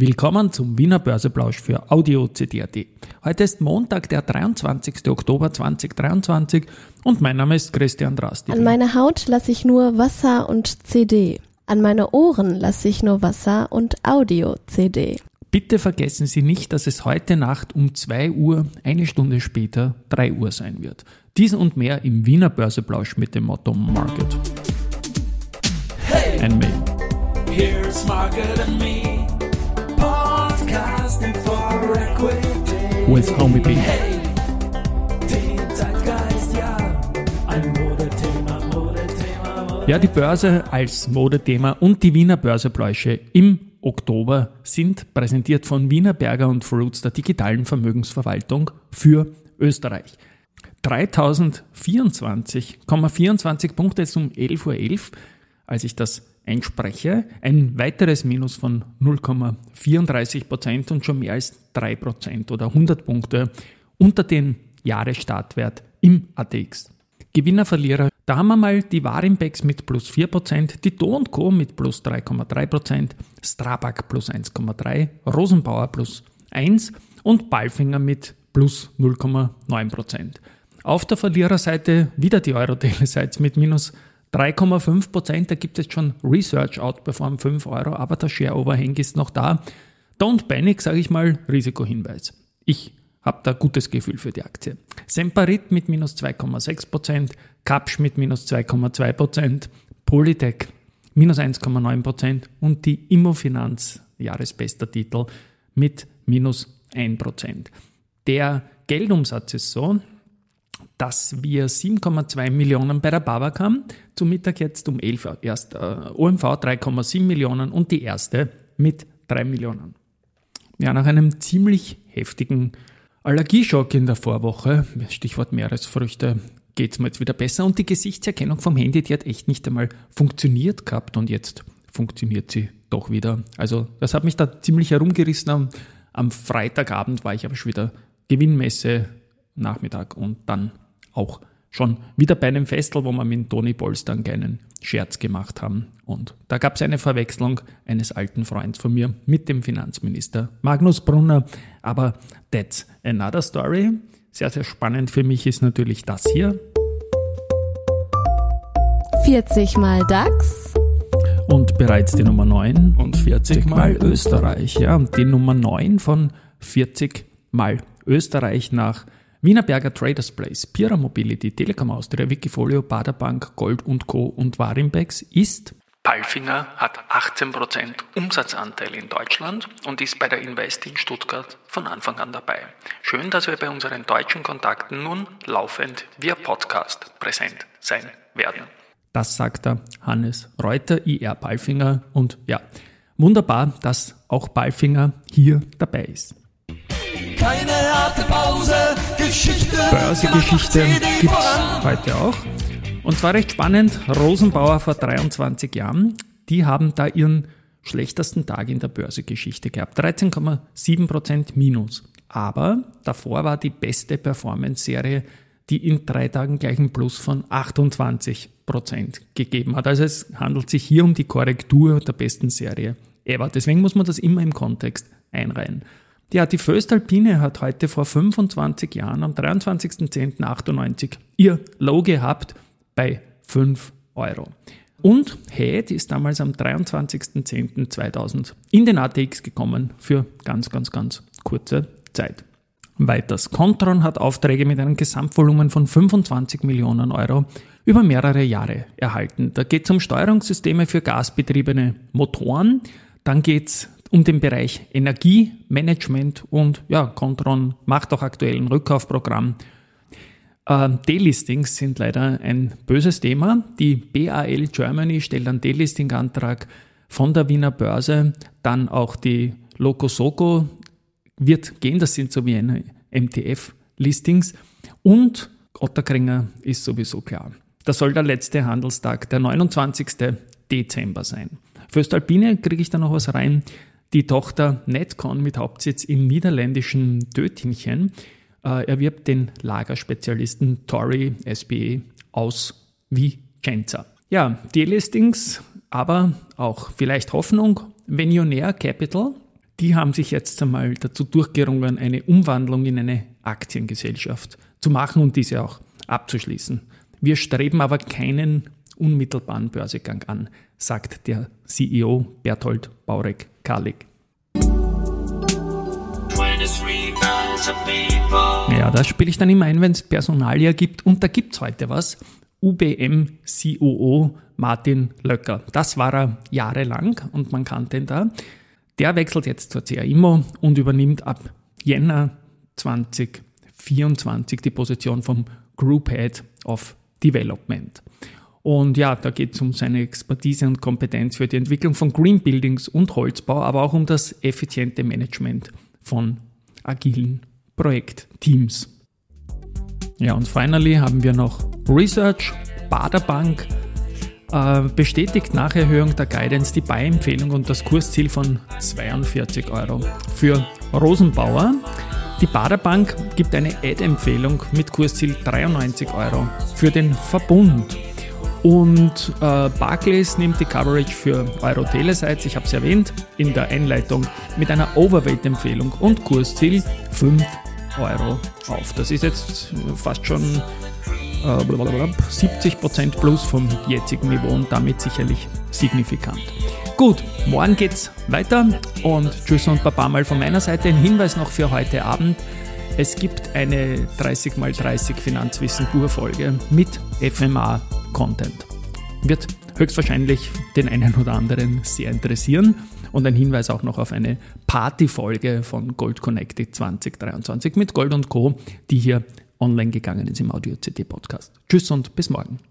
Willkommen zum Wiener Börseplausch für Audio CD.at. Heute ist Montag, der 23. Oktober 2023 und mein Name ist Christian Drasti. An meine Haut lasse ich nur Wasser und CD. An meine Ohren lasse ich nur Wasser und Audio-CD. Bitte vergessen Sie nicht, dass es heute Nacht um 2 Uhr, eine Stunde später 3 Uhr sein wird. Diesen und mehr im Wiener Börseplausch mit dem Motto Market. Hey, Ein Mail. here's Margaret and me. With Homie B. Hey, ja, Modethema, Modethema, Modethema. Ja, die Börse als Modethema und die Wiener Börsepläusche im Oktober sind präsentiert von Wiener Berger und Fruits der digitalen Vermögensverwaltung für Österreich. 3024,24 Punkte ist um 11.11 Uhr, als ich das einspreche. Ein weiteres Minus von 0,34 Prozent und schon mehr als 3 Prozent oder 100 Punkte unter den Jahresstartwert im ATX. Gewinner, Verlierer, da haben wir mal die Warimbex mit plus 4%, die Do Co. mit plus 3,3%, Strabag plus 1,3%, Rosenbauer plus 1% und Balfinger mit plus 0,9%. Auf der Verliererseite wieder die Euro-Telesites mit minus 3,5%. Da gibt es schon Research Outperform 5 Euro, aber der Share Overhang ist noch da. Don't panic, sage ich mal, Risikohinweis. Ich habe da gutes Gefühl für die Aktie. Semperit mit minus 2,6%, Kapsch mit minus 2,2%, Polytech minus 1,9% und die Immofinanz, Jahresbester Titel, mit minus 1%. Der Geldumsatz ist so, dass wir 7,2 Millionen bei der Babak haben, zum Mittag jetzt um 11 Uhr. Erst äh, OMV 3,7 Millionen und die erste mit 3 Millionen. Ja, nach einem ziemlich heftigen Allergieschock in der Vorwoche, Stichwort Meeresfrüchte, geht es mir jetzt wieder besser. Und die Gesichtserkennung vom Handy, die hat echt nicht einmal funktioniert gehabt und jetzt funktioniert sie doch wieder. Also das hat mich da ziemlich herumgerissen. Am Freitagabend war ich aber schon wieder Gewinnmesse Nachmittag und dann auch schon wieder bei einem Festel, wo wir mit Toni Polster einen kleinen Scherz gemacht haben. Und da gab es eine Verwechslung eines alten Freunds von mir mit dem Finanzminister Magnus Brunner. Aber that's another story. Sehr, sehr spannend für mich ist natürlich das hier. 40 mal DAX, Und bereits die Nummer 9 und 40 mal Österreich. Ja, und die Nummer 9 von 40 mal Österreich nach Wienerberger Traders Place, Pira Mobility, Telekom Austria, Wikifolio, Baderbank, Gold und Co. und Warimbex ist Palfinger hat 18% Umsatzanteil in Deutschland und ist bei der Invest in Stuttgart von Anfang an dabei. Schön, dass wir bei unseren deutschen Kontakten nun laufend via Podcast präsent sein werden. Das sagt der Hannes Reuter, IR Palfinger. Und ja, wunderbar, dass auch Palfinger hier dabei ist. Keine Geschichte. Börsegeschichte gibt es heute auch. Und zwar recht spannend, Rosenbauer vor 23 Jahren, die haben da ihren schlechtesten Tag in der Börsegeschichte gehabt. 13,7% Minus. Aber davor war die beste Performance-Serie, die in drei Tagen gleich einen Plus von 28% gegeben hat. Also es handelt sich hier um die Korrektur der besten Serie ever. Deswegen muss man das immer im Kontext einreihen. Ja, die Föstalpine hat heute vor 25 Jahren, am 23.10.98, ihr Low gehabt bei 5 Euro. Und Head ist damals am 23.10.2000 in den ATX gekommen für ganz, ganz, ganz kurze Zeit. Weiters. Contron hat Aufträge mit einem Gesamtvolumen von 25 Millionen Euro über mehrere Jahre erhalten. Da geht es um Steuerungssysteme für gasbetriebene Motoren. Dann geht es um den Bereich Energiemanagement und ja, Contron macht auch aktuell ein Rückkaufprogramm. Äh, Delistings sind leider ein böses Thema. Die BAL Germany stellt einen Delisting-Antrag von der Wiener Börse. Dann auch die Locosoco wird gehen, das sind so wie eine MTF-Listings. Und Otterkringer ist sowieso klar. Das soll der letzte Handelstag, der 29. Dezember sein. Für Östalpine kriege ich da noch was rein. Die Tochter Netcon mit Hauptsitz im niederländischen Dötinchen äh, erwirbt den Lagerspezialisten Tory SBE aus Vicenza. Ja, die Listings, aber auch vielleicht Hoffnung. Venionaire Capital, die haben sich jetzt einmal dazu durchgerungen, eine Umwandlung in eine Aktiengesellschaft zu machen und diese auch abzuschließen. Wir streben aber keinen unmittelbaren Börsegang an, sagt der CEO Berthold Baurek-Karlik. Ja, das spiele ich dann immer ein, wenn es Personalia gibt. Und da gibt es heute was. UBM COO Martin Löcker. Das war er jahrelang und man kannte ihn da. Der wechselt jetzt zur CA Immo und übernimmt ab Jänner 2024 die Position vom Group Head of Development. Und ja, da geht es um seine Expertise und Kompetenz für die Entwicklung von Green Buildings und Holzbau, aber auch um das effiziente Management von agilen Projektteams. Ja, und finally haben wir noch Research, Baderbank, äh, bestätigt nach Erhöhung der Guidance die Buy-Empfehlung und das Kursziel von 42 Euro. Für Rosenbauer, die Baderbank gibt eine Ad-Empfehlung mit Kursziel 93 Euro. Für den Verbund und äh, Barclays nimmt die Coverage für Euro Telesites, ich habe es erwähnt, in der Einleitung mit einer Overweight-Empfehlung und Kursziel 5 Euro auf. Das ist jetzt fast schon äh, 70% plus vom jetzigen Niveau und damit sicherlich signifikant. Gut, morgen geht's weiter und Tschüss und Baba mal von meiner Seite. Ein Hinweis noch für heute Abend. Es gibt eine 30x30 Finanzwissen Pur-Folge mit FMA-Content. Wird höchstwahrscheinlich den einen oder anderen sehr interessieren. Und ein Hinweis auch noch auf eine Partyfolge von Gold Connected 2023 mit Gold und Co., die hier online gegangen ist im Audio-CD Podcast. Tschüss und bis morgen.